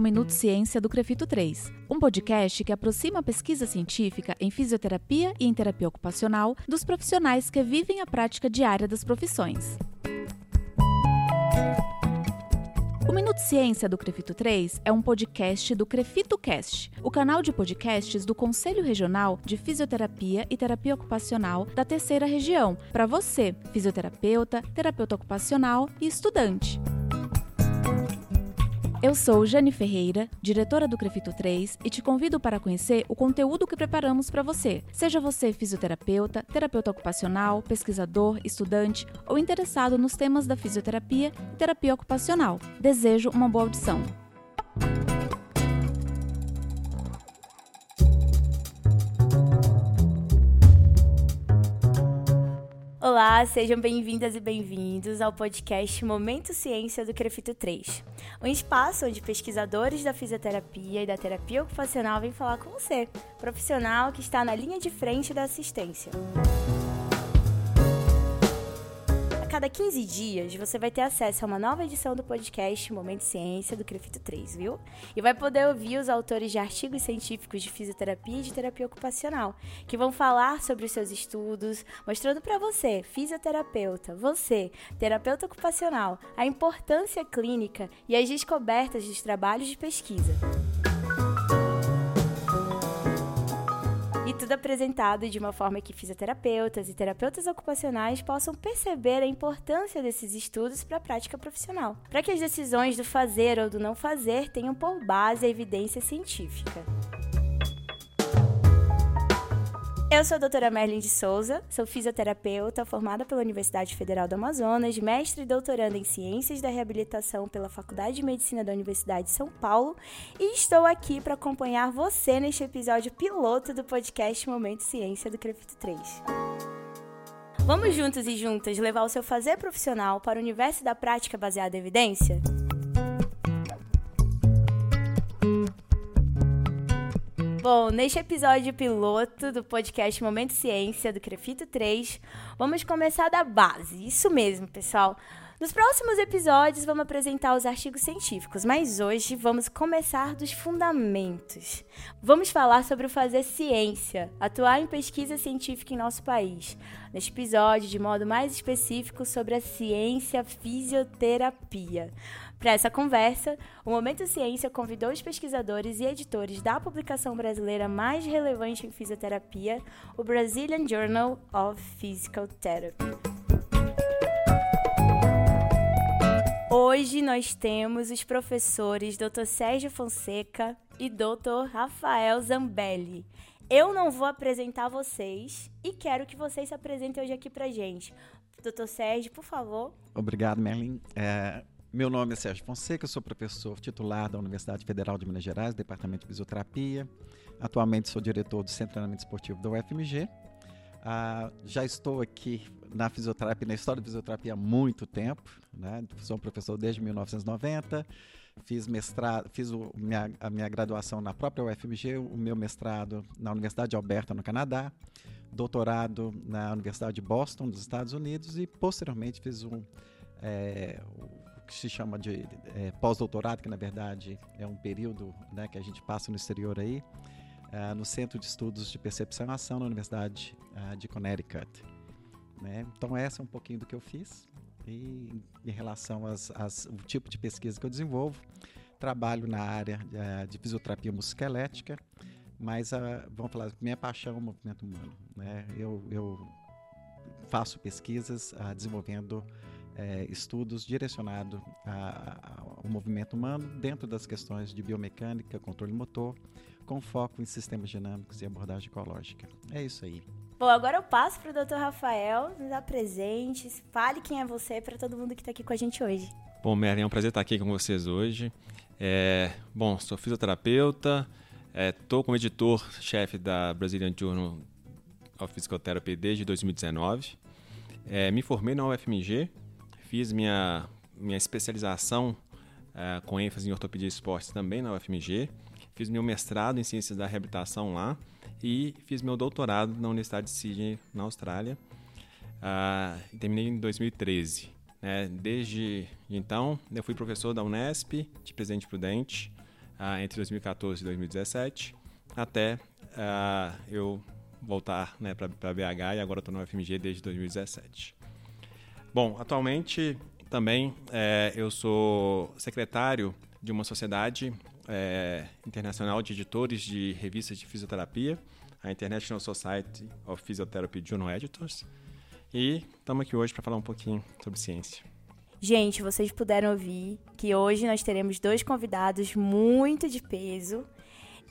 ao Minuto Ciência do Crefito 3, um podcast que aproxima a pesquisa científica em fisioterapia e em terapia ocupacional dos profissionais que vivem a prática diária das profissões. O Minuto Ciência do Crefito 3 é um podcast do Crefito Cast, o canal de podcasts do Conselho Regional de Fisioterapia e Terapia Ocupacional da Terceira Região, para você, fisioterapeuta, terapeuta ocupacional e estudante. Eu sou Jane Ferreira, diretora do Crefito 3, e te convido para conhecer o conteúdo que preparamos para você. Seja você fisioterapeuta, terapeuta ocupacional, pesquisador, estudante ou interessado nos temas da fisioterapia e terapia ocupacional. Desejo uma boa audição. Olá, sejam bem-vindas e bem-vindos ao podcast Momento Ciência do Crefito 3, um espaço onde pesquisadores da fisioterapia e da terapia ocupacional vêm falar com você, profissional que está na linha de frente da assistência cada 15 dias você vai ter acesso a uma nova edição do podcast Momento Ciência do Crefito 3, viu? E vai poder ouvir os autores de artigos científicos de fisioterapia e de terapia ocupacional, que vão falar sobre os seus estudos, mostrando para você, fisioterapeuta, você, terapeuta ocupacional, a importância clínica e as descobertas dos trabalhos de pesquisa. Tudo apresentado de uma forma que fisioterapeutas e terapeutas ocupacionais possam perceber a importância desses estudos para a prática profissional, para que as decisões do fazer ou do não fazer tenham por base a evidência científica. Eu sou a doutora Merlin de Souza, sou fisioterapeuta formada pela Universidade Federal do Amazonas, mestre e doutoranda em Ciências da Reabilitação pela Faculdade de Medicina da Universidade de São Paulo e estou aqui para acompanhar você neste episódio piloto do podcast Momento Ciência do Crefito 3. Vamos juntos e juntas levar o seu fazer profissional para o universo da prática baseada em evidência? Bom, neste episódio piloto do podcast Momento Ciência do Crefito 3, vamos começar da base. Isso mesmo, pessoal. Nos próximos episódios vamos apresentar os artigos científicos, mas hoje vamos começar dos fundamentos. Vamos falar sobre o fazer ciência, atuar em pesquisa científica em nosso país. Neste episódio, de modo mais específico, sobre a ciência fisioterapia. Para essa conversa, o Momento Ciência convidou os pesquisadores e editores da publicação brasileira mais relevante em fisioterapia, o Brazilian Journal of Physical Therapy. Hoje nós temos os professores Dr. Sérgio Fonseca e Dr. Rafael Zambelli. Eu não vou apresentar vocês e quero que vocês se apresentem hoje aqui pra gente. Doutor Sérgio, por favor. Obrigado, Merlin. É, meu nome é Sérgio Fonseca, sou professor titular da Universidade Federal de Minas Gerais, Departamento de Fisioterapia. Atualmente sou diretor do Centro de Treinamento Esportivo da UFMG. Ah, já estou aqui na fisioterapia, na história da fisioterapia há muito tempo. Né? Sou um professor desde 1990. Fiz mestrado, fiz o, minha, a minha graduação na própria UFMG, o meu mestrado na Universidade de Alberta, no Canadá, doutorado na Universidade de Boston, nos Estados Unidos, e posteriormente fiz um, é, que se chama de é, pós-doutorado, que na verdade é um período né, que a gente passa no exterior aí, é, no Centro de Estudos de Percepção e Ação na Universidade é, de Connecticut. Né? Então, essa é um pouquinho do que eu fiz. E em relação ao tipo de pesquisa que eu desenvolvo, trabalho na área é, de fisioterapia musculoesquelética, mas a, vamos falar, minha paixão é o movimento humano. Né? Eu, eu faço pesquisas a, desenvolvendo é, estudos direcionados ao movimento humano dentro das questões de biomecânica, controle motor, com foco em sistemas dinâmicos e abordagem ecológica. É isso aí. Bom, agora eu passo para o Dr. Rafael, nos apresente, fale quem é você para todo mundo que está aqui com a gente hoje. Bom, Merlin, é um prazer estar aqui com vocês hoje. É, bom, sou fisioterapeuta, estou é, como editor-chefe da Brazilian Journal of Physical Therapy desde 2019. É, me formei na UFMG Fiz minha, minha especialização uh, com ênfase em ortopedia e esportes também na UFMG. Fiz meu mestrado em ciências da reabilitação lá e fiz meu doutorado na Universidade de Sydney, na Austrália. Uh, terminei em 2013. Né? Desde então, eu fui professor da Unesp, de Presidente Prudente, uh, entre 2014 e 2017, até uh, eu voltar né, para BH e agora estou na UFMG desde 2017. Bom, atualmente também é, eu sou secretário de uma sociedade é, internacional de editores de revistas de fisioterapia, a International Society of Physiotherapy Journal Editors. E estamos aqui hoje para falar um pouquinho sobre ciência. Gente, vocês puderam ouvir que hoje nós teremos dois convidados muito de peso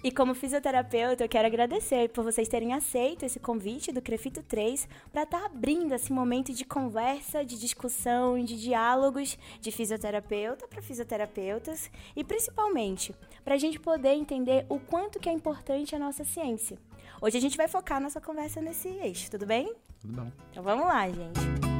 e como fisioterapeuta, eu quero agradecer por vocês terem aceito esse convite do Crefito 3 para estar tá abrindo esse momento de conversa, de discussão, de diálogos de fisioterapeuta para fisioterapeutas e principalmente para a gente poder entender o quanto que é importante a nossa ciência. Hoje a gente vai focar nossa conversa nesse eixo, tudo bem? Tudo bom. Então vamos lá, gente.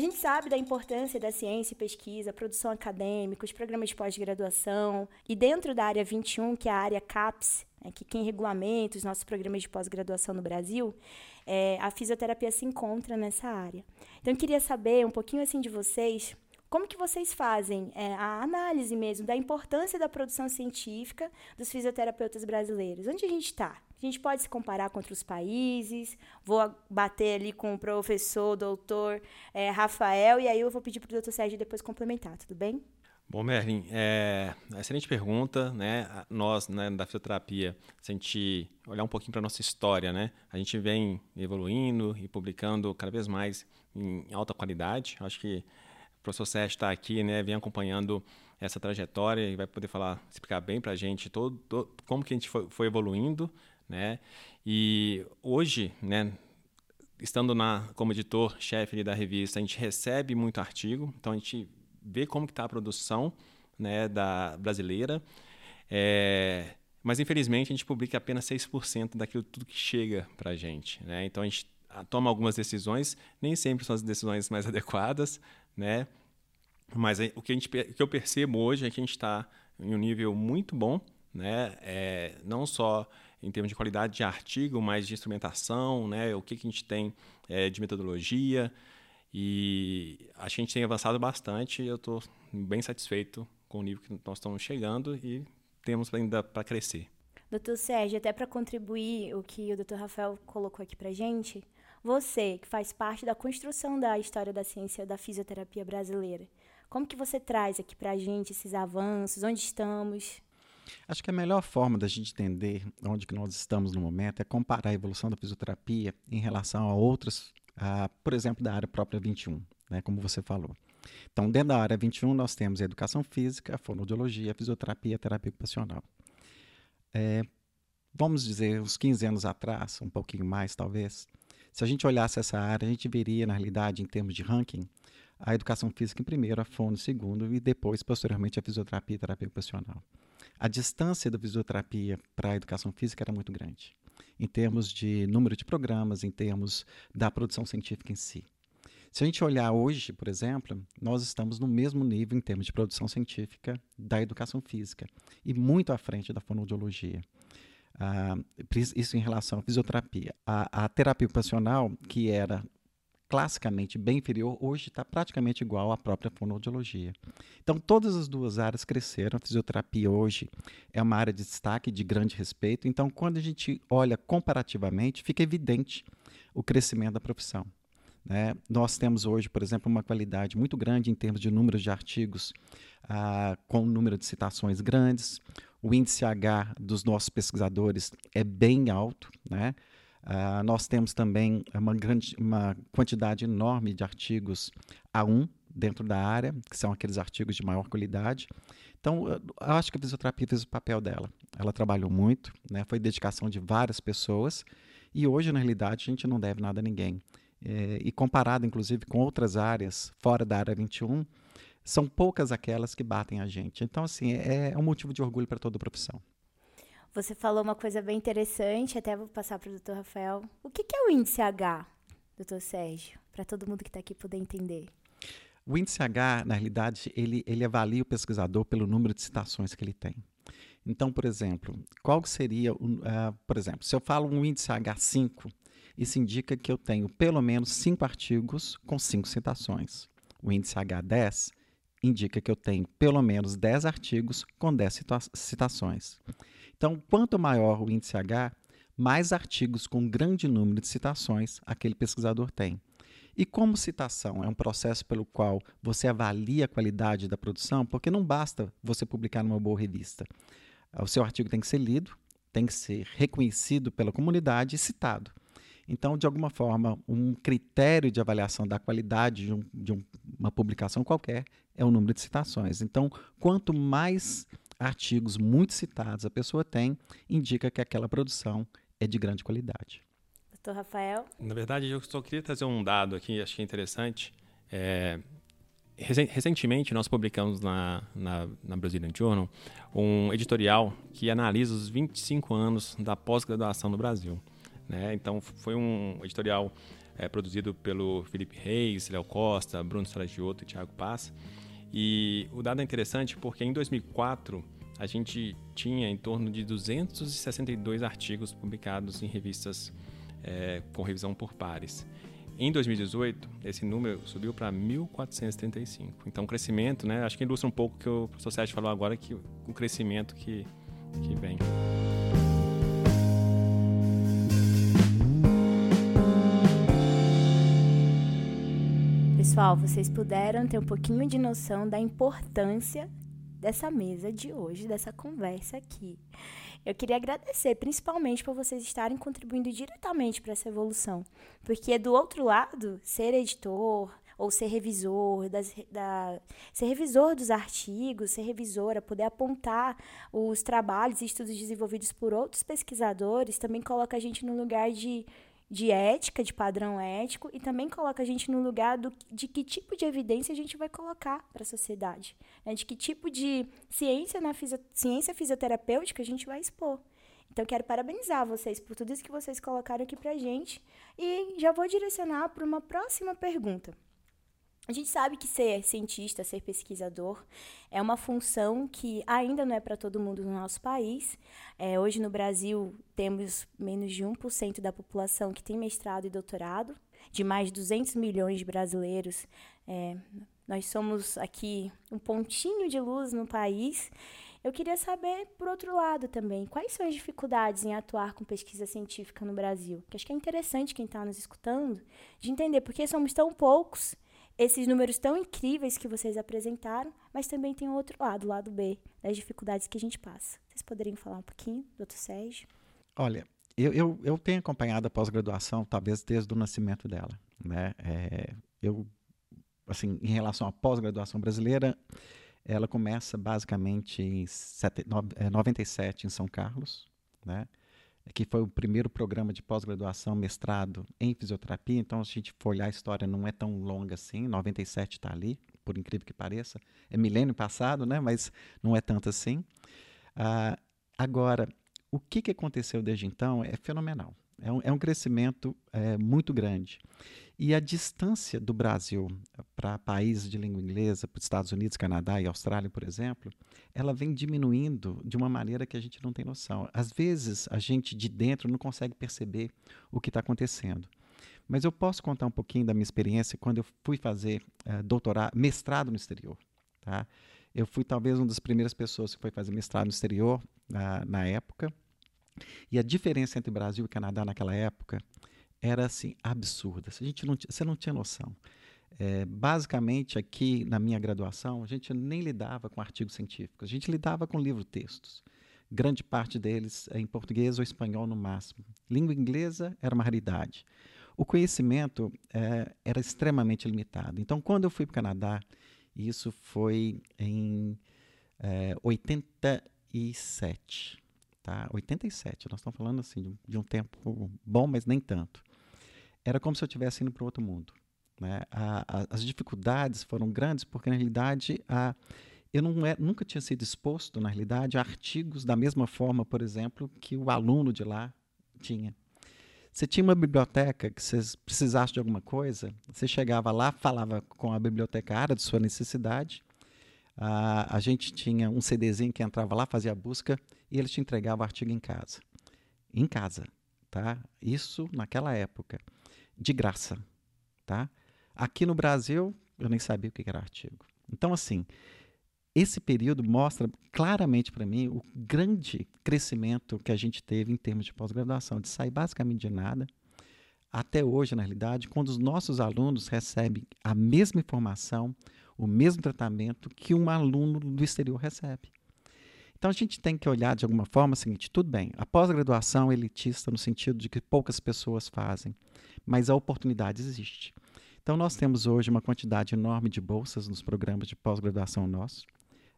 A gente sabe da importância da ciência e pesquisa, produção acadêmica, os programas de pós-graduação, e dentro da área 21, que é a área CAPS, né, que quem regulamenta os nossos programas de pós-graduação no Brasil, é, a fisioterapia se encontra nessa área. Então, eu queria saber um pouquinho assim de vocês, como que vocês fazem é, a análise mesmo da importância da produção científica dos fisioterapeutas brasileiros? Onde a gente está? A gente pode se comparar com outros países. Vou bater ali com o professor, doutor é, Rafael, e aí eu vou pedir para o doutor Sérgio depois complementar, tudo bem? Bom, Merlin, é, excelente pergunta, né? Nós, né, da fisioterapia, se a gente olhar um pouquinho para a nossa história, né? A gente vem evoluindo e publicando cada vez mais em alta qualidade. Acho que o professor Sérgio está aqui, né, vem acompanhando essa trajetória e vai poder falar, explicar bem para a gente todo, todo, como que a gente foi, foi, evoluindo, né? E hoje, né, estando na como editor-chefe da revista, a gente recebe muito artigo, então a gente vê como que está a produção, né, da brasileira. É, mas infelizmente a gente publica apenas 6% daquilo tudo que chega para a gente, né? Então a gente toma algumas decisões, nem sempre são as decisões mais adequadas, né? Mas o que, a gente, o que eu percebo hoje é que a gente está em um nível muito bom, né? É, não só em termos de qualidade de artigo, mas de instrumentação, né? O que, que a gente tem é, de metodologia e a gente tem avançado bastante. Eu estou bem satisfeito com o nível que nós estamos chegando e temos ainda para crescer. Doutor Sérgio, até para contribuir o que o doutor Rafael colocou aqui para gente, você, que faz parte da construção da história da ciência da fisioterapia brasileira, como que você traz aqui para a gente esses avanços? Onde estamos? Acho que a melhor forma da gente entender onde que nós estamos no momento é comparar a evolução da fisioterapia em relação a outras, por exemplo, da área própria 21, né, como você falou. Então, dentro da área 21, nós temos a educação física, a fonoaudiologia, a fisioterapia a terapia ocupacional. É, vamos dizer, uns 15 anos atrás, um pouquinho mais talvez, se a gente olhasse essa área, a gente veria, na realidade, em termos de ranking, a educação física em primeiro, a fono em segundo e depois, posteriormente, a fisioterapia e terapia ocupacional. A distância da fisioterapia para a educação física era muito grande, em termos de número de programas, em termos da produção científica em si. Se a gente olhar hoje, por exemplo, nós estamos no mesmo nível em termos de produção científica da educação física e muito à frente da fonoaudiologia. Ah, isso em relação à fisioterapia. A, a terapia ocupacional, que era classicamente bem inferior, hoje está praticamente igual à própria fonoaudiologia. Então, todas as duas áreas cresceram. A fisioterapia hoje é uma área de destaque, de grande respeito. Então, quando a gente olha comparativamente, fica evidente o crescimento da profissão. Né? Nós temos hoje, por exemplo, uma qualidade muito grande em termos de números de artigos, ah, com número de citações grandes. O índice H dos nossos pesquisadores é bem alto. Né? Ah, nós temos também uma, grande, uma quantidade enorme de artigos A1 dentro da área, que são aqueles artigos de maior qualidade. Então, eu acho que a fisioterapia fez o papel dela. Ela trabalhou muito, né? foi dedicação de várias pessoas, e hoje, na realidade, a gente não deve nada a ninguém. É, e comparado, inclusive, com outras áreas fora da área 21, são poucas aquelas que batem a gente. Então, assim, é, é um motivo de orgulho para toda a profissão. Você falou uma coisa bem interessante, até vou passar para o doutor Rafael. O que, que é o índice H, doutor Sérgio, para todo mundo que está aqui poder entender? O índice H, na realidade, ele, ele avalia o pesquisador pelo número de citações que ele tem. Então, por exemplo, qual seria, uh, por exemplo, se eu falo um índice H5, isso indica que eu tenho pelo menos cinco artigos com cinco citações. o índice H10, indica que eu tenho pelo menos 10 artigos com 10 citações. Então, quanto maior o índice H, mais artigos com grande número de citações aquele pesquisador tem. E como citação é um processo pelo qual você avalia a qualidade da produção, porque não basta você publicar numa boa revista. O seu artigo tem que ser lido, tem que ser reconhecido pela comunidade e citado. Então, de alguma forma, um critério de avaliação da qualidade de, um, de um, uma publicação qualquer é o número de citações. Então, quanto mais artigos muito citados a pessoa tem, indica que aquela produção é de grande qualidade. Doutor Rafael? Na verdade, eu só queria trazer um dado aqui, acho que é interessante. É, recentemente, nós publicamos na, na, na Brazilian Journal um editorial que analisa os 25 anos da pós-graduação no Brasil. Né? Então, foi um editorial é, produzido pelo Felipe Reis, Léo Costa, Bruno Saragioto e Thiago Paz. E o dado é interessante porque em 2004 a gente tinha em torno de 262 artigos publicados em revistas é, com revisão por pares. Em 2018, esse número subiu para 1.435. Então, o crescimento, né, acho que ilustra um pouco o que o professor Sérgio falou agora, que o crescimento que, que vem. Pessoal, vocês puderam ter um pouquinho de noção da importância dessa mesa de hoje, dessa conversa aqui. Eu queria agradecer principalmente por vocês estarem contribuindo diretamente para essa evolução, porque do outro lado, ser editor ou ser revisor das, da, ser revisor dos artigos, ser revisora, poder apontar os trabalhos e estudos desenvolvidos por outros pesquisadores, também coloca a gente no lugar de de ética, de padrão ético, e também coloca a gente no lugar do, de que tipo de evidência a gente vai colocar para a sociedade, né? de que tipo de ciência na ciência fisioterapêutica a gente vai expor. Então, quero parabenizar vocês por tudo isso que vocês colocaram aqui para a gente e já vou direcionar para uma próxima pergunta. A gente sabe que ser cientista, ser pesquisador, é uma função que ainda não é para todo mundo no nosso país. É, hoje no Brasil temos menos de 1% da população que tem mestrado e doutorado, de mais de 200 milhões de brasileiros. É, nós somos aqui um pontinho de luz no país. Eu queria saber, por outro lado também, quais são as dificuldades em atuar com pesquisa científica no Brasil? Que acho que é interessante quem está nos escutando de entender por que somos tão poucos esses números tão incríveis que vocês apresentaram, mas também tem outro lado, o lado B, das dificuldades que a gente passa. Vocês poderiam falar um pouquinho, doutor Sérgio? Olha, eu, eu, eu tenho acompanhado a pós-graduação, talvez desde o nascimento dela. Né? É, eu, assim, em relação à pós-graduação brasileira, ela começa basicamente em sete, no, é, 97 em São Carlos, né? Que foi o primeiro programa de pós-graduação, mestrado em fisioterapia. Então, se a gente for olhar a história, não é tão longa assim. 97 está ali, por incrível que pareça. É milênio passado, né? mas não é tanto assim. Ah, agora, o que, que aconteceu desde então é fenomenal. É um, é um crescimento é, muito grande. E a distância do Brasil para países de língua inglesa, para os Estados Unidos, Canadá e Austrália, por exemplo, ela vem diminuindo de uma maneira que a gente não tem noção. Às vezes, a gente de dentro não consegue perceber o que está acontecendo. Mas eu posso contar um pouquinho da minha experiência quando eu fui fazer uh, doutorado, mestrado no exterior. Tá? Eu fui talvez uma das primeiras pessoas que foi fazer mestrado no exterior na época. E a diferença entre Brasil e Canadá naquela época era assim absurda. A gente não, você não tinha noção. É, basicamente, aqui na minha graduação, a gente nem lidava com artigos científicos, a gente lidava com livro-textos. Grande parte deles é em português ou espanhol no máximo. Língua inglesa era uma raridade. O conhecimento é, era extremamente limitado. Então, quando eu fui para o Canadá, isso foi em é, 87. Tá? 87, nós estamos falando assim, de um, de um tempo bom, mas nem tanto era como se eu estivesse indo para outro mundo. Né? A, a, as dificuldades foram grandes porque, na realidade, a, eu é, nunca tinha sido exposto, na realidade, a artigos da mesma forma, por exemplo, que o aluno de lá tinha. Você tinha uma biblioteca que você precisasse de alguma coisa, você chegava lá, falava com a bibliotecária de sua necessidade, a, a gente tinha um CDzinho que entrava lá, fazia a busca e eles te entregavam o artigo em casa. Em casa, tá? Isso naquela época de graça, tá? Aqui no Brasil, eu nem sabia o que era artigo. Então, assim, esse período mostra claramente para mim o grande crescimento que a gente teve em termos de pós-graduação, de sair basicamente de nada até hoje, na realidade, quando os nossos alunos recebem a mesma informação, o mesmo tratamento que um aluno do exterior recebe. Então a gente tem que olhar de alguma forma o seguinte: tudo bem, a pós-graduação é elitista no sentido de que poucas pessoas fazem, mas a oportunidade existe. Então nós temos hoje uma quantidade enorme de bolsas nos programas de pós-graduação nossos.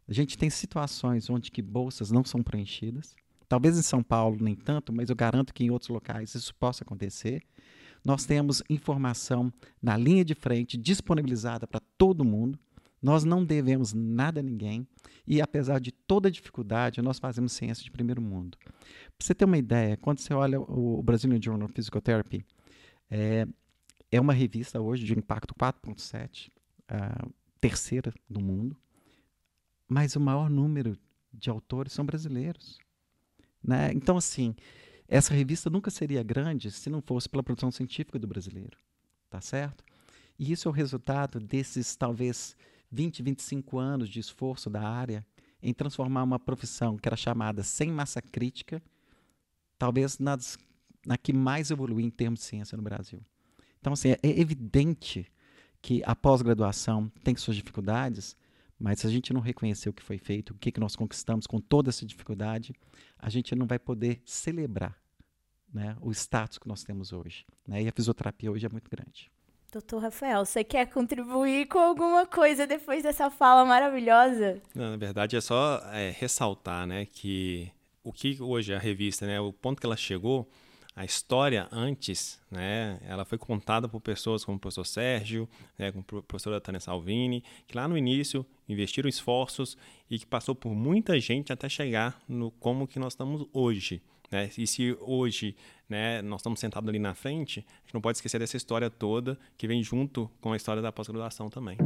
A gente tem situações onde que bolsas não são preenchidas. Talvez em São Paulo nem tanto, mas eu garanto que em outros locais isso possa acontecer. Nós temos informação na linha de frente disponibilizada para todo mundo. Nós não devemos nada a ninguém e, apesar de toda dificuldade, nós fazemos ciência de primeiro mundo. Para você ter uma ideia, quando você olha o Brazilian Journal of Physical Therapy, é, é uma revista hoje de impacto 4.7, a terceira do mundo, mas o maior número de autores são brasileiros. Né? Então, assim, essa revista nunca seria grande se não fosse pela produção científica do brasileiro, tá certo? E isso é o resultado desses talvez 20, 25 anos de esforço da área em transformar uma profissão que era chamada sem massa crítica, talvez nas, na que mais evoluiu em termos de ciência no Brasil. Então, assim, é evidente que a pós-graduação tem suas dificuldades, mas se a gente não reconhecer o que foi feito, o que, que nós conquistamos com toda essa dificuldade, a gente não vai poder celebrar né, o status que nós temos hoje. Né? E a fisioterapia hoje é muito grande. Doutor Rafael, você quer contribuir com alguma coisa depois dessa fala maravilhosa? Não, na verdade, é só é, ressaltar né, que o que hoje é a revista, né, o ponto que ela chegou, a história antes, né, ela foi contada por pessoas como o professor Sérgio, né, como a professora Tânia Salvini, que lá no início investiram esforços e que passou por muita gente até chegar no como que nós estamos hoje. Né? E se hoje né, nós estamos sentados ali na frente, a gente não pode esquecer dessa história toda que vem junto com a história da pós-graduação também.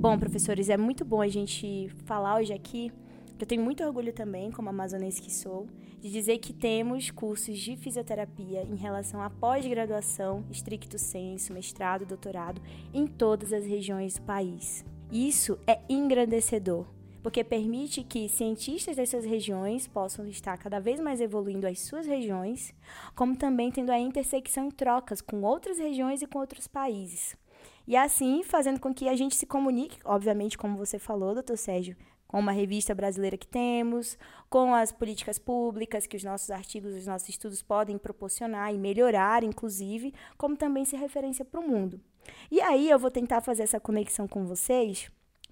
Bom, professores, é muito bom a gente falar hoje aqui, eu tenho muito orgulho também, como amazonense que sou, de dizer que temos cursos de fisioterapia em relação à pós-graduação, estricto senso, mestrado, doutorado, em todas as regiões do país. Isso é engrandecedor, porque permite que cientistas dessas regiões possam estar cada vez mais evoluindo as suas regiões, como também tendo a intersecção em trocas com outras regiões e com outros países. E assim, fazendo com que a gente se comunique, obviamente, como você falou, doutor Sérgio, com uma revista brasileira que temos, com as políticas públicas que os nossos artigos, os nossos estudos podem proporcionar e melhorar, inclusive, como também ser referência para o mundo. E aí eu vou tentar fazer essa conexão com vocês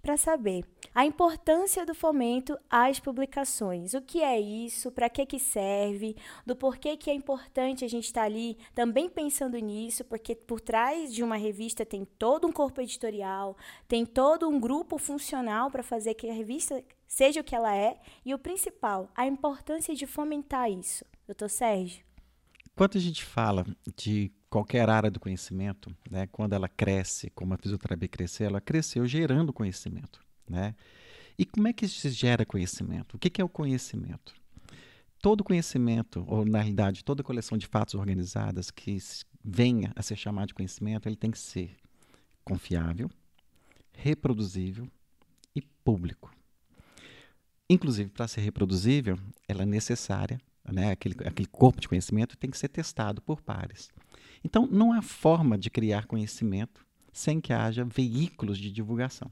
para saber a importância do fomento às publicações. O que é isso? Para que que serve? Do porquê que é importante a gente estar tá ali também pensando nisso, porque por trás de uma revista tem todo um corpo editorial, tem todo um grupo funcional para fazer que a revista seja o que ela é, e o principal, a importância de fomentar isso. Doutor Sérgio? Quando a gente fala de qualquer área do conhecimento, né, quando ela cresce, como a fisioterapia cresceu, ela cresceu gerando conhecimento. Né? E como é que se gera conhecimento? O que, que é o conhecimento? Todo conhecimento, ou na realidade, toda coleção de fatos organizadas que venha a ser chamado de conhecimento, ele tem que ser confiável, reproduzível e público. Inclusive, para ser reproduzível, ela é necessária, né, aquele, aquele corpo de conhecimento tem que ser testado por pares. Então, não há forma de criar conhecimento sem que haja veículos de divulgação.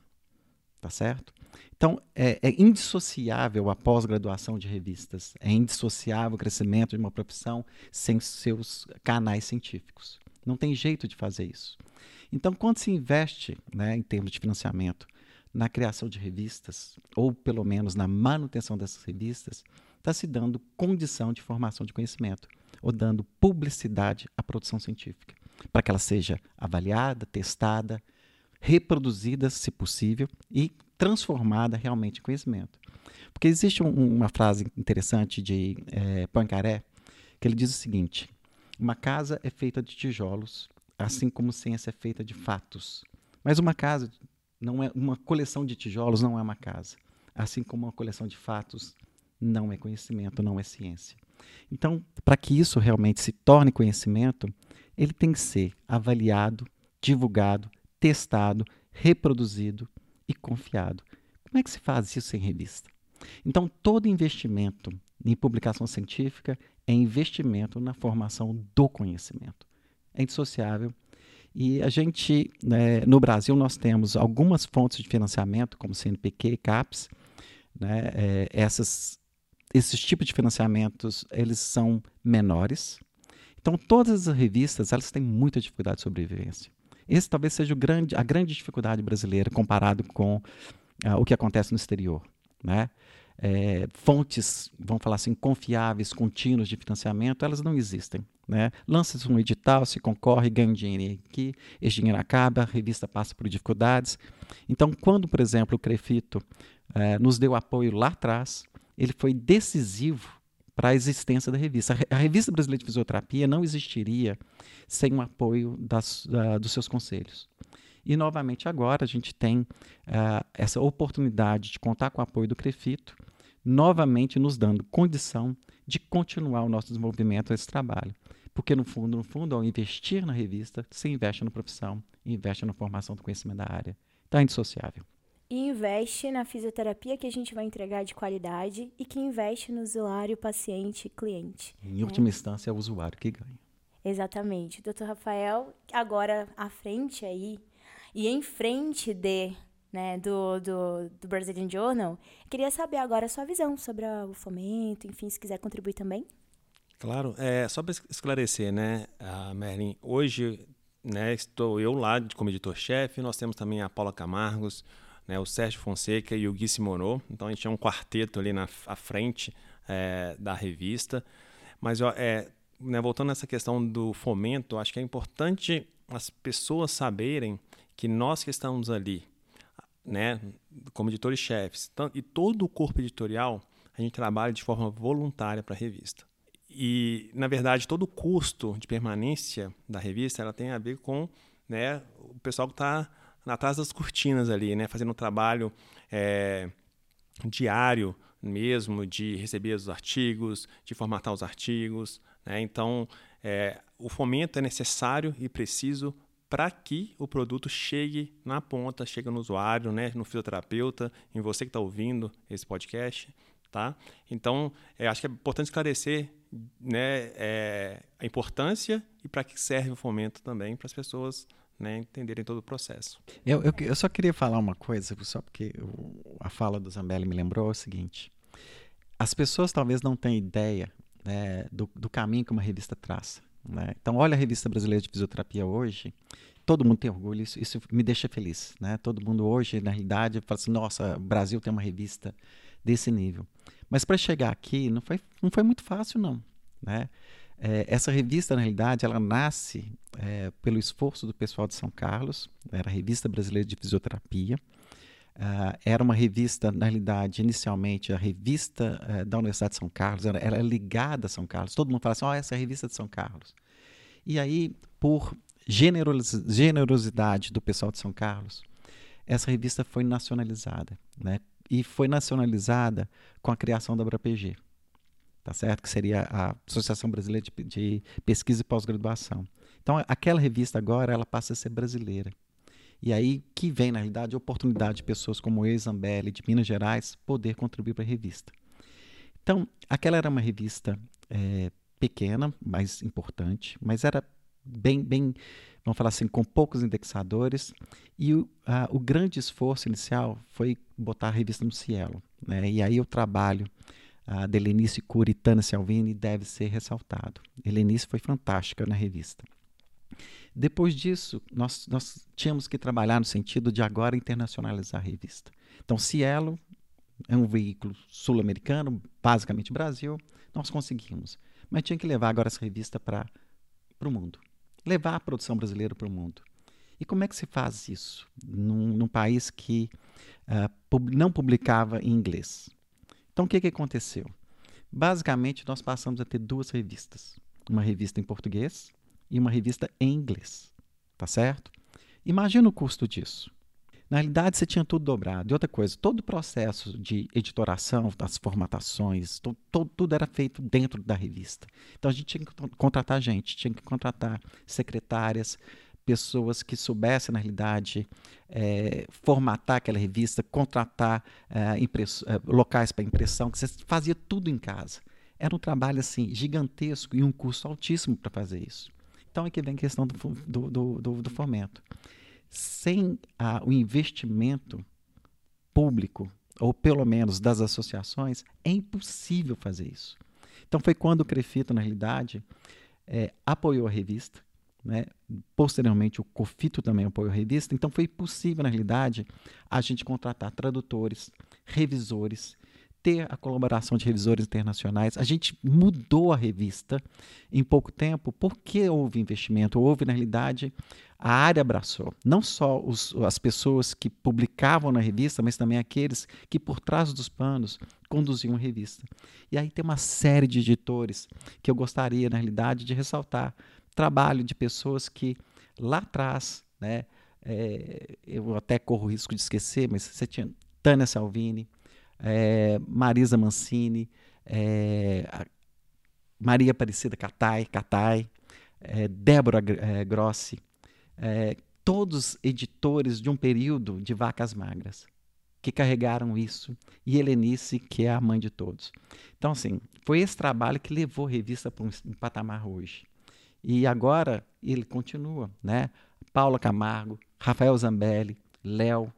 Tá certo? Então, é, é indissociável a pós-graduação de revistas, é indissociável o crescimento de uma profissão sem seus canais científicos. Não tem jeito de fazer isso. Então, quando se investe, né, em termos de financiamento, na criação de revistas, ou pelo menos na manutenção dessas revistas, está se dando condição de formação de conhecimento ou dando publicidade à produção científica, para que ela seja avaliada, testada, reproduzida, se possível, e transformada realmente em conhecimento. Porque existe um, uma frase interessante de é, Poincaré, que ele diz o seguinte: uma casa é feita de tijolos, assim como ciência é feita de fatos. Mas uma casa não é uma coleção de tijolos não é uma casa, assim como uma coleção de fatos não é conhecimento, não é ciência. Então, para que isso realmente se torne conhecimento, ele tem que ser avaliado, divulgado, testado, reproduzido e confiado. Como é que se faz isso em revista? Então, todo investimento em publicação científica é investimento na formação do conhecimento. É indissociável. E a gente, né, no Brasil, nós temos algumas fontes de financiamento, como CNPq e CAPES. Né, é, essas, esses tipos de financiamentos, eles são menores. Então, todas as revistas, elas têm muita dificuldade de sobrevivência. Esse talvez seja grande, a grande dificuldade brasileira comparado com uh, o que acontece no exterior. Né? É, fontes, vamos falar assim, confiáveis, contínuas de financiamento, elas não existem. Né? Lança-se um edital, se concorre, ganha dinheiro aqui, esse dinheiro acaba, a revista passa por dificuldades. Então, quando, por exemplo, o Crefito é, nos deu apoio lá atrás, ele foi decisivo para a existência da revista. A Revista Brasileira de Fisioterapia não existiria sem o apoio das, uh, dos seus conselhos. E, novamente, agora a gente tem uh, essa oportunidade de contar com o apoio do Crefito, novamente nos dando condição de continuar o nosso desenvolvimento desse trabalho. Porque, no fundo, no fundo, ao investir na revista, se investe na profissão, investe na formação do conhecimento da área. Então, é indissociável. E investe na fisioterapia que a gente vai entregar de qualidade e que investe no usuário, paciente, cliente. Em última né? instância, é o usuário que ganha. Exatamente. Doutor Rafael, agora à frente aí, e em frente de, né, do, do, do Brazilian Journal, queria saber agora a sua visão sobre o fomento, enfim, se quiser contribuir também. Claro, é, só para esclarecer, né, a Merlin, hoje né, estou eu lá como editor-chefe, nós temos também a Paula Camargos, né, o Sérgio Fonseca e o Gui Simoneau, então a gente é um quarteto ali na à frente é, da revista, mas é, né, voltando nessa questão do fomento, acho que é importante as pessoas saberem que nós que estamos ali, né, como editores-chefes, e todo o corpo editorial, a gente trabalha de forma voluntária para a revista. E, na verdade, todo o custo de permanência da revista ela tem a ver com né, o pessoal que está atrás das cortinas ali, né, fazendo um trabalho é, diário mesmo de receber os artigos, de formatar os artigos, né? Então, é, o fomento é necessário e preciso para que o produto chegue na ponta, chegue no usuário, né, no fisioterapeuta, em você que está ouvindo esse podcast, tá? Então, é, acho que é importante esclarecer né, é, a importância e para que serve o fomento também para as pessoas né, entenderem todo o processo. Eu, eu, eu, só queria falar uma coisa, só porque eu, a fala do Zambelli me lembrou é o seguinte: as pessoas talvez não tenham ideia né, do, do, caminho que uma revista traça. Né? Então, olha a revista brasileira de fisioterapia hoje. Todo mundo tem orgulho, isso, isso me deixa feliz. Né? Todo mundo hoje, na realidade, fala assim: nossa, o Brasil tem uma revista desse nível. Mas para chegar aqui, não foi, não foi muito fácil, não. Né? É, essa revista, na realidade, ela nasce é, pelo esforço do pessoal de São Carlos, era a Revista Brasileira de Fisioterapia. Uh, era uma revista, na realidade, inicialmente, a revista uh, da Universidade de São Carlos, era, era ligada a São Carlos. Todo mundo fala assim, oh, essa é a revista de São Carlos. E aí, por generos, generosidade do pessoal de São Carlos, essa revista foi nacionalizada. Né? E foi nacionalizada com a criação da ABRAPG, tá certo? que seria a Associação Brasileira de, de Pesquisa e Pós-Graduação. Então, aquela revista agora ela passa a ser brasileira. E aí que vem, na realidade, a oportunidade de pessoas como o Zambelli, de Minas Gerais, poder contribuir para a revista. Então, aquela era uma revista é, pequena, mas importante, mas era bem, bem, vamos falar assim, com poucos indexadores. E o, a, o grande esforço inicial foi botar a revista no Cielo. Né? E aí o trabalho a, de Helenice Cury e Tana Salvini deve ser ressaltado. Helenice foi fantástica na revista. Depois disso, nós, nós tínhamos que trabalhar no sentido de agora internacionalizar a revista. Então, Cielo é um veículo sul-americano, basicamente Brasil, nós conseguimos. Mas tinha que levar agora essa revista para o mundo. Levar a produção brasileira para o mundo. E como é que se faz isso num, num país que uh, pub não publicava em inglês? Então, o que, que aconteceu? Basicamente, nós passamos a ter duas revistas. Uma revista em português e uma revista em inglês. Tá certo? Imagina o custo disso. Na realidade, você tinha tudo dobrado. E outra coisa, todo o processo de editoração, das formatações, tudo era feito dentro da revista. Então a gente tinha que contratar gente, tinha que contratar secretárias, pessoas que soubessem, na realidade, é, formatar aquela revista, contratar é, é, locais para impressão, que você fazia tudo em casa. Era um trabalho assim gigantesco e um custo altíssimo para fazer isso. Então aqui vem a questão do, do, do, do fomento. Sem a, o investimento público, ou pelo menos das associações, é impossível fazer isso. Então foi quando o Crefito, na realidade, é, apoiou a revista, né? Posteriormente, o COFITO também apoiou a revista. Então, foi possível, na realidade, a gente contratar tradutores, revisores, ter a colaboração de revisores internacionais. A gente mudou a revista em pouco tempo porque houve investimento, houve, na realidade, a área abraçou. Não só os, as pessoas que publicavam na revista, mas também aqueles que, por trás dos panos, conduziam a revista. E aí tem uma série de editores que eu gostaria, na realidade, de ressaltar trabalho de pessoas que lá atrás, né, é, eu até corro o risco de esquecer, mas você tinha Tânia Salvini, é, Marisa Mancini, é, Maria Aparecida Catai, Catai é, Débora é, Grossi, é, todos editores de um período de vacas magras que carregaram isso, e Helenice, que é a mãe de todos. Então, assim, foi esse trabalho que levou a revista para um, patamar hoje. E agora ele continua, né? Paula Camargo, Rafael Zambelli, Léo,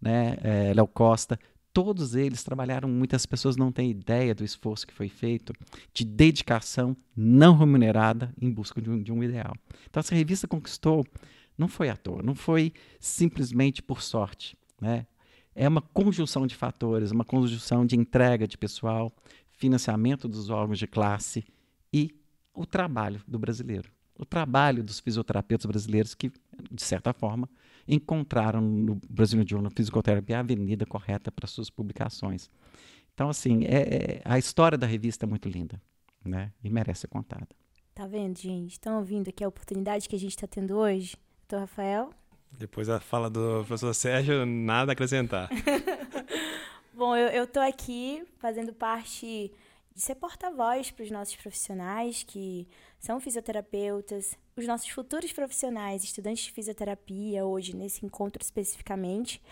né? É, Léo Costa, todos eles trabalharam, muitas pessoas não têm ideia do esforço que foi feito, de dedicação não remunerada em busca de um, de um ideal. Então, essa revista conquistou, não foi à toa, não foi simplesmente por sorte. Né? É uma conjunção de fatores, uma conjunção de entrega de pessoal, financiamento dos órgãos de classe e o trabalho do brasileiro, o trabalho dos fisioterapeutas brasileiros que, de certa forma, encontraram no Brasil Journal Physiotherapy a avenida correta para suas publicações. Então, assim, é, é, a história da revista é muito linda, né? E merece ser contada. Tá vendo, gente? Estão ouvindo aqui a oportunidade que a gente está tendo hoje? Doutor Rafael? Depois da fala do professor Sérgio, nada a acrescentar. Bom, eu, estou aqui fazendo parte de ser porta-voz para os nossos profissionais que são fisioterapeutas, os nossos futuros profissionais, estudantes de fisioterapia, hoje nesse encontro especificamente.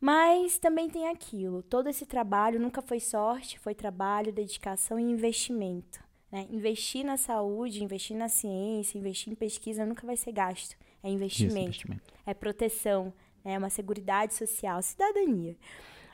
Mas também tem aquilo: todo esse trabalho nunca foi sorte, foi trabalho, dedicação e investimento. Né? Investir na saúde, investir na ciência, investir em pesquisa nunca vai ser gasto. É investimento, Isso, investimento. é proteção, é uma segurança social, cidadania.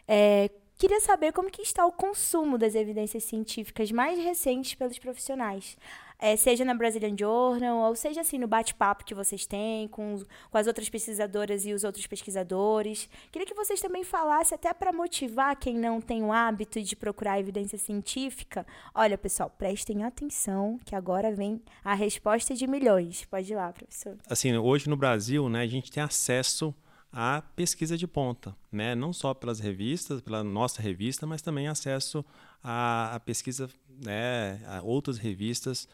É, Queria saber como que está o consumo das evidências científicas mais recentes pelos profissionais. É, seja na Brazilian Journal, ou seja assim no bate-papo que vocês têm com, com as outras pesquisadoras e os outros pesquisadores. Queria que vocês também falassem, até para motivar quem não tem o hábito de procurar evidência científica. Olha, pessoal, prestem atenção que agora vem a resposta de milhões. Pode ir lá, professor. Assim, hoje no Brasil, né, a gente tem acesso a pesquisa de ponta, né? não só pelas revistas, pela nossa revista, mas também acesso à, pesquisa, né? a outras revistas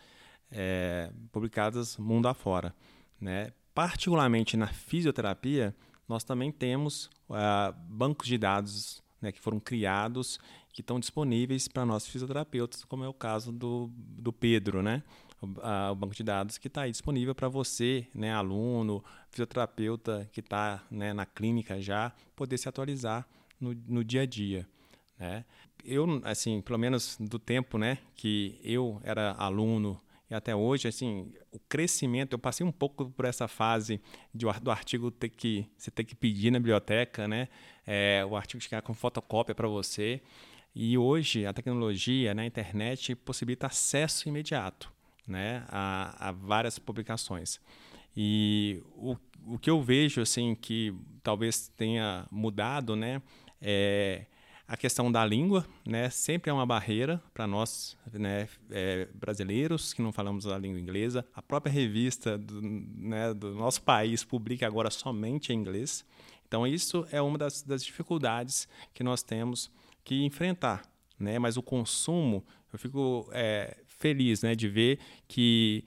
é, publicadas mundo afora. Né? Particularmente na fisioterapia, nós também temos uh, bancos de dados né, que foram criados que estão disponíveis para nós fisioterapeutas, como é o caso do, do Pedro, né? O, banco de dados que está aí disponível para você, né, aluno, fisioterapeuta que está né, na clínica já, poder se atualizar no, no dia a dia. Né? Eu, assim, pelo menos do tempo né, que eu era aluno e até hoje, assim, o crescimento, eu passei um pouco por essa fase de, do artigo ter que você ter que pedir na biblioteca, né? É, o artigo chegar com fotocópia para você. E hoje a tecnologia, né, a internet possibilita acesso imediato né, a, a várias publicações. E o, o que eu vejo assim que talvez tenha mudado, né, é a questão da língua, né, sempre é uma barreira para nós, né, é, brasileiros que não falamos a língua inglesa. A própria revista do, né, do nosso país publica agora somente em inglês. Então isso é uma das, das dificuldades que nós temos que enfrentar, né? Mas o consumo, eu fico é, feliz né, de ver que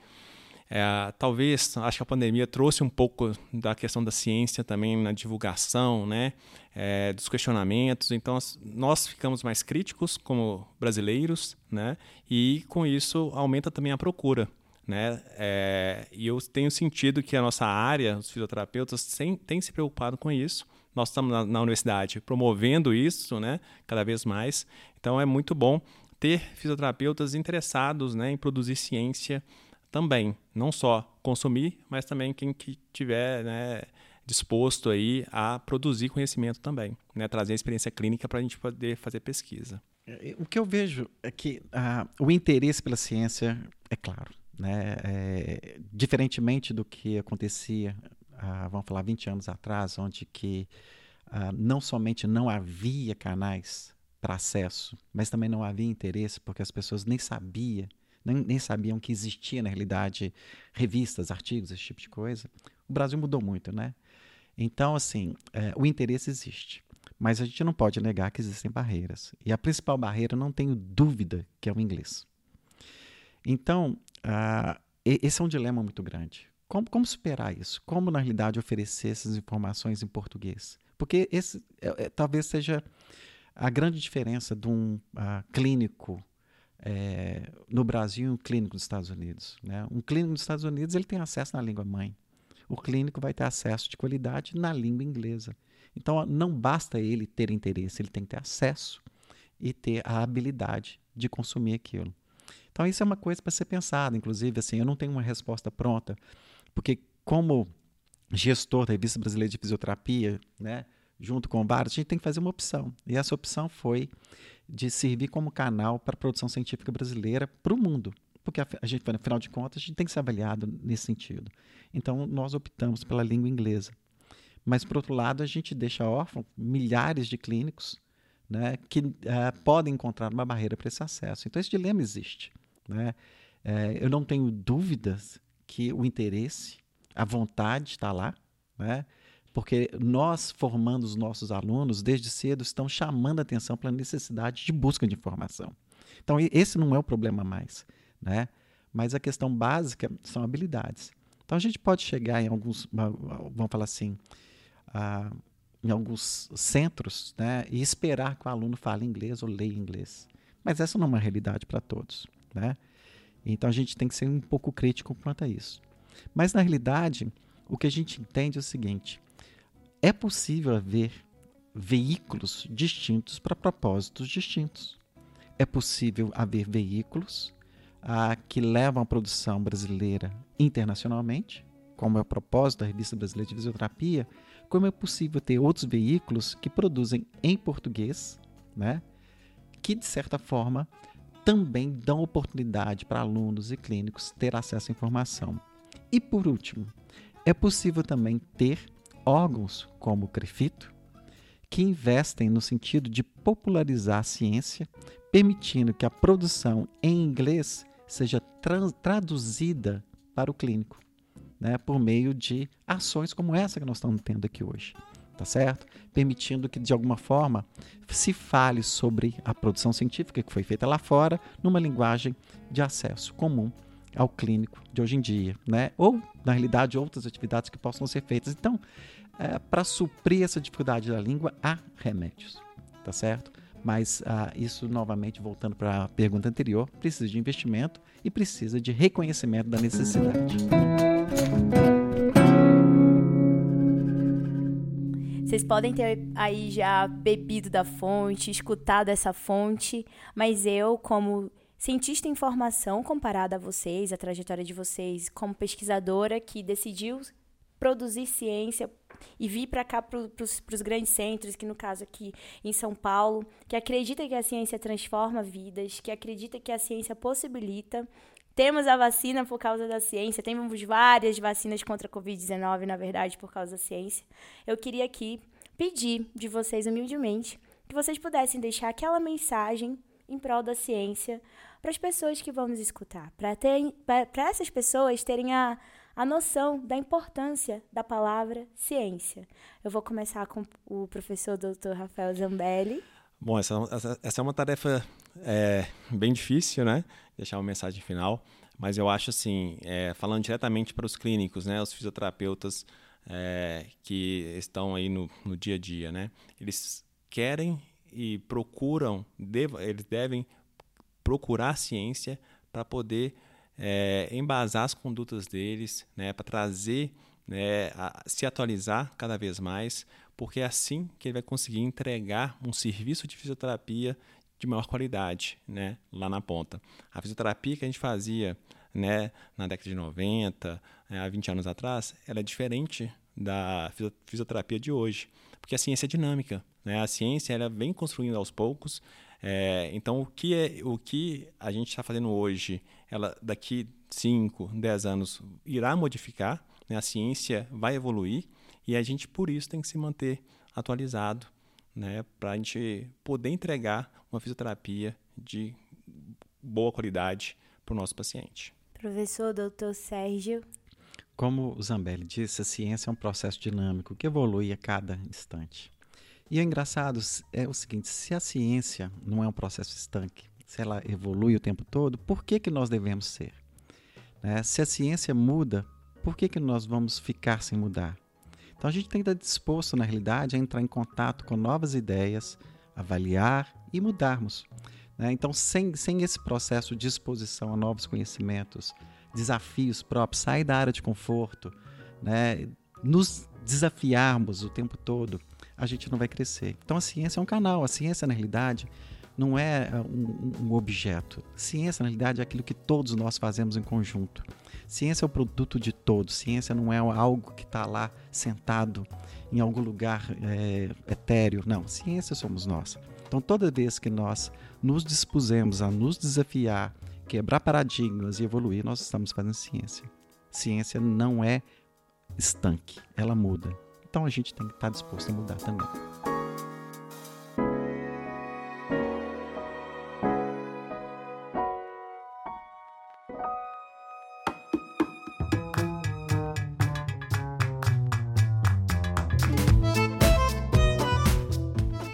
É, talvez, acho que a pandemia trouxe um pouco da questão da ciência também na divulgação, né? É, dos questionamentos. Então, nós ficamos mais críticos como brasileiros, né? E com isso aumenta também a procura. Né? É, e eu tenho sentido que a nossa área, os fisioterapeutas, tem, tem se preocupado com isso. Nós estamos na, na universidade promovendo isso né? cada vez mais. Então, é muito bom ter fisioterapeutas interessados né, em produzir ciência também, não só consumir, mas também quem que tiver né, disposto aí a produzir conhecimento também, né, trazer experiência clínica para a gente poder fazer pesquisa. É, o que eu vejo é que uh, o interesse pela ciência é claro, né, é, diferentemente do que acontecia, uh, vamos falar 20 anos atrás, onde que uh, não somente não havia canais para acesso, mas também não havia interesse porque as pessoas nem sabiam nem, nem sabiam que existia, na realidade, revistas, artigos, esse tipo de coisa. O Brasil mudou muito, né? Então, assim, é, o interesse existe. Mas a gente não pode negar que existem barreiras. E a principal barreira, não tenho dúvida, que é o inglês. Então, uh, esse é um dilema muito grande. Como, como, superar isso? Como, na realidade, oferecer essas informações em português? Porque esse é, é, talvez seja a grande diferença de um uh, clínico é, no Brasil e um clínico dos Estados Unidos. Né? Um clínico dos Estados Unidos ele tem acesso na língua mãe. O clínico vai ter acesso de qualidade na língua inglesa. Então, não basta ele ter interesse, ele tem que ter acesso e ter a habilidade de consumir aquilo. Então, isso é uma coisa para ser pensada. Inclusive, assim, eu não tenho uma resposta pronta, porque como gestor da Revista Brasileira de Fisioterapia, né, junto com vários, a gente tem que fazer uma opção. E essa opção foi de servir como canal para a produção científica brasileira para o mundo. Porque a gente, afinal de contas, a gente tem que ser avaliado nesse sentido. Então, nós optamos pela língua inglesa. Mas, por outro lado, a gente deixa órfão milhares de clínicos né, que uh, podem encontrar uma barreira para esse acesso. Então, esse dilema existe. Né? É, eu não tenho dúvidas que o interesse, a vontade está lá. Né? Porque nós, formando os nossos alunos, desde cedo, estão chamando a atenção para a necessidade de busca de informação. Então, esse não é o problema mais, né? Mas a questão básica são habilidades. Então, a gente pode chegar em alguns, vamos falar assim, uh, em alguns centros, né, e esperar que o aluno fale inglês ou leia inglês. Mas essa não é uma realidade para todos, né? Então, a gente tem que ser um pouco crítico quanto a isso. Mas, na realidade, o que a gente entende é o seguinte: é possível haver veículos distintos para propósitos distintos. É possível haver veículos ah, que levam a produção brasileira internacionalmente, como é o propósito da Revista Brasileira de Fisioterapia, como é possível ter outros veículos que produzem em português, né, que de certa forma também dão oportunidade para alunos e clínicos ter acesso à informação. E por último, é possível também ter órgãos como o Crefito, que investem no sentido de popularizar a ciência, permitindo que a produção em inglês seja traduzida para o clínico, né, por meio de ações como essa que nós estamos tendo aqui hoje, tá certo? Permitindo que de alguma forma se fale sobre a produção científica que foi feita lá fora numa linguagem de acesso comum ao clínico de hoje em dia, né? Ou, na realidade, outras atividades que possam ser feitas. Então, é, para suprir essa dificuldade da língua, há remédios, tá certo? Mas ah, isso, novamente, voltando para a pergunta anterior, precisa de investimento e precisa de reconhecimento da necessidade. Vocês podem ter aí já bebido da fonte, escutado essa fonte, mas eu, como cientista em formação comparada a vocês, a trajetória de vocês como pesquisadora que decidiu produzir ciência e vir para cá para os grandes centros, que no caso aqui em São Paulo, que acredita que a ciência transforma vidas, que acredita que a ciência possibilita. Temos a vacina por causa da ciência, temos várias vacinas contra a Covid-19, na verdade, por causa da ciência. Eu queria aqui pedir de vocês humildemente que vocês pudessem deixar aquela mensagem em prol da ciência para as pessoas que vão nos escutar, para essas pessoas terem a, a noção da importância da palavra ciência. Eu vou começar com o professor Dr. Rafael Zambelli. Bom, essa, essa, é uma tarefa é bem difícil, né? Deixar uma mensagem final, mas eu acho assim, é, falando diretamente para os clínicos, né? Os fisioterapeutas é, que estão aí no, no dia a dia, né? Eles querem e procuram, eles devem procurar ciência para poder é, embasar as condutas deles, né? Para trazer, né? A, se atualizar cada vez mais, porque é assim que ele vai conseguir entregar um serviço de fisioterapia de maior qualidade, né, lá na ponta. A fisioterapia que a gente fazia, né, na década de 90, né, há 20 anos atrás, ela é diferente da fisioterapia de hoje, porque a ciência é dinâmica, né? A ciência ela vem construindo aos poucos. É, então, o que é o que a gente está fazendo hoje, ela daqui 5, 10 anos irá modificar, né? A ciência vai evoluir e a gente por isso tem que se manter atualizado, né? Para a gente poder entregar uma fisioterapia de boa qualidade para o nosso paciente. Professor doutor Sérgio. Como Zambelli disse, a ciência é um processo dinâmico que evolui a cada instante. E o engraçado é o seguinte: se a ciência não é um processo estanque, se ela evolui o tempo todo, por que, que nós devemos ser? Né? Se a ciência muda, por que, que nós vamos ficar sem mudar? Então a gente tem que estar disposto, na realidade, a entrar em contato com novas ideias, avaliar e mudarmos. Né? Então, sem, sem esse processo de exposição a novos conhecimentos, desafios próprios, sair da área de conforto, né? nos desafiarmos o tempo todo, a gente não vai crescer. Então, a ciência é um canal. A ciência, na realidade, não é, é um, um objeto. Ciência, na realidade, é aquilo que todos nós fazemos em conjunto. Ciência é o produto de todos. Ciência não é algo que está lá sentado em algum lugar é, etéreo. Não, ciência somos nós. Então, toda vez que nós nos dispusemos a nos desafiar, quebrar paradigmas e evoluir, nós estamos fazendo ciência. Ciência não é estanque, ela muda. Então, a gente tem que estar disposto a mudar também.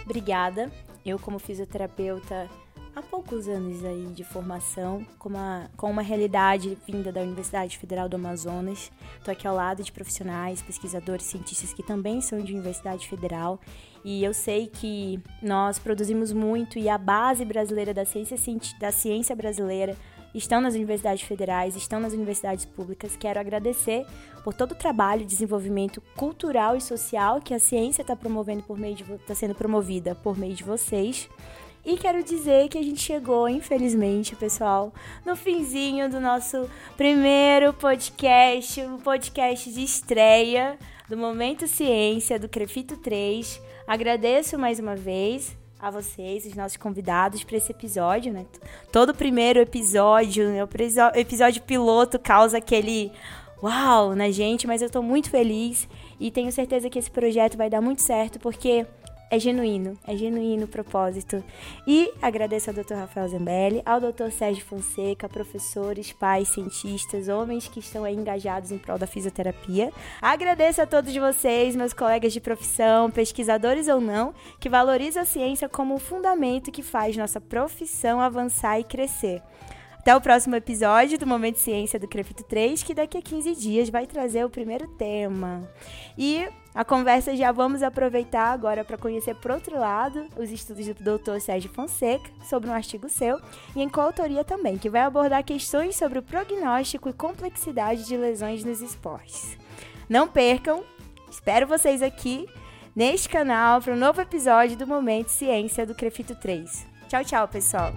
Obrigada. Eu, como fisioterapeuta, há poucos anos aí de formação, com uma, com uma realidade vinda da Universidade Federal do Amazonas. Estou aqui ao lado de profissionais, pesquisadores, cientistas que também são de Universidade Federal. E eu sei que nós produzimos muito e a base brasileira da ciência, da ciência brasileira estão nas universidades federais, estão nas universidades públicas. Quero agradecer por todo o trabalho desenvolvimento cultural e social que a ciência está promovendo por meio de está sendo promovida por meio de vocês. E quero dizer que a gente chegou, infelizmente, pessoal, no finzinho do nosso primeiro podcast, um podcast de estreia do Momento Ciência do Crefito 3. Agradeço mais uma vez a vocês, os nossos convidados para esse episódio, né? Todo primeiro episódio, né? o episódio piloto causa aquele uau na gente, mas eu estou muito feliz e tenho certeza que esse projeto vai dar muito certo porque é genuíno, é genuíno o propósito. E agradeço ao Dr. Rafael Zambelli, ao Dr. Sérgio Fonseca, professores, pais, cientistas, homens que estão aí engajados em prol da fisioterapia. Agradeço a todos vocês, meus colegas de profissão, pesquisadores ou não, que valorizam a ciência como o fundamento que faz nossa profissão avançar e crescer. Até o próximo episódio do Momento Ciência do Crefito 3, que daqui a 15 dias vai trazer o primeiro tema. E a conversa já vamos aproveitar agora para conhecer, por outro lado, os estudos do Dr. Sérgio Fonseca sobre um artigo seu e em coautoria também, que vai abordar questões sobre o prognóstico e complexidade de lesões nos esportes. Não percam, espero vocês aqui neste canal para um novo episódio do Momento Ciência do Crefito 3. Tchau, tchau, pessoal!